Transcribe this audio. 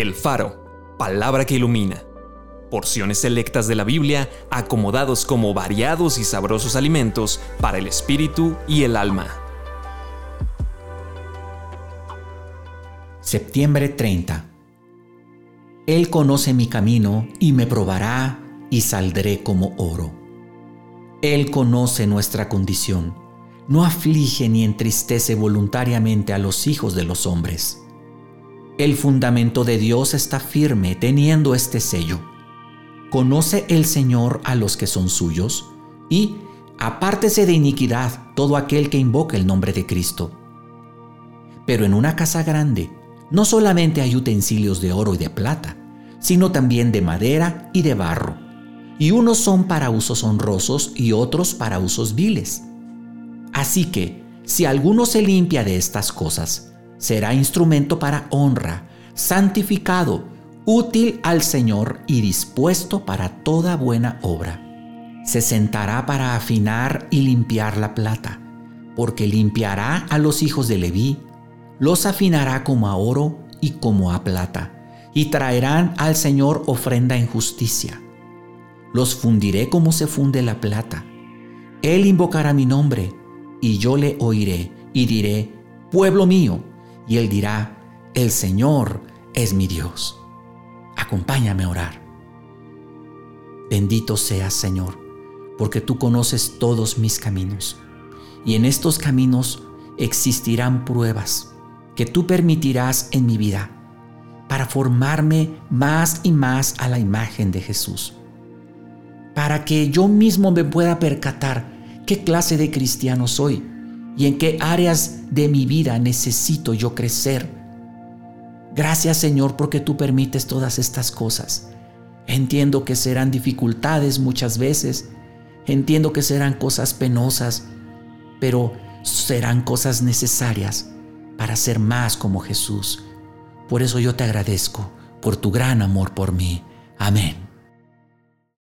El Faro, palabra que ilumina. Porciones selectas de la Biblia acomodados como variados y sabrosos alimentos para el espíritu y el alma. Septiembre 30. Él conoce mi camino y me probará y saldré como oro. Él conoce nuestra condición. No aflige ni entristece voluntariamente a los hijos de los hombres. El fundamento de Dios está firme teniendo este sello. Conoce el Señor a los que son suyos y apártese de iniquidad todo aquel que invoca el nombre de Cristo. Pero en una casa grande no solamente hay utensilios de oro y de plata, sino también de madera y de barro, y unos son para usos honrosos y otros para usos viles. Así que, si alguno se limpia de estas cosas, será instrumento para honra, santificado, útil al Señor y dispuesto para toda buena obra. Se sentará para afinar y limpiar la plata, porque limpiará a los hijos de Leví, los afinará como a oro y como a plata, y traerán al Señor ofrenda en justicia. Los fundiré como se funde la plata. Él invocará mi nombre, y yo le oiré, y diré, pueblo mío, y él dirá, el Señor es mi Dios. Acompáñame a orar. Bendito seas, Señor, porque tú conoces todos mis caminos, y en estos caminos existirán pruebas que tú permitirás en mi vida para formarme más y más a la imagen de Jesús, para que yo mismo me pueda percatar qué clase de cristiano soy y en qué áreas de mi vida necesito yo crecer. Gracias Señor porque tú permites todas estas cosas. Entiendo que serán dificultades muchas veces, entiendo que serán cosas penosas, pero serán cosas necesarias para ser más como Jesús. Por eso yo te agradezco por tu gran amor por mí. Amén.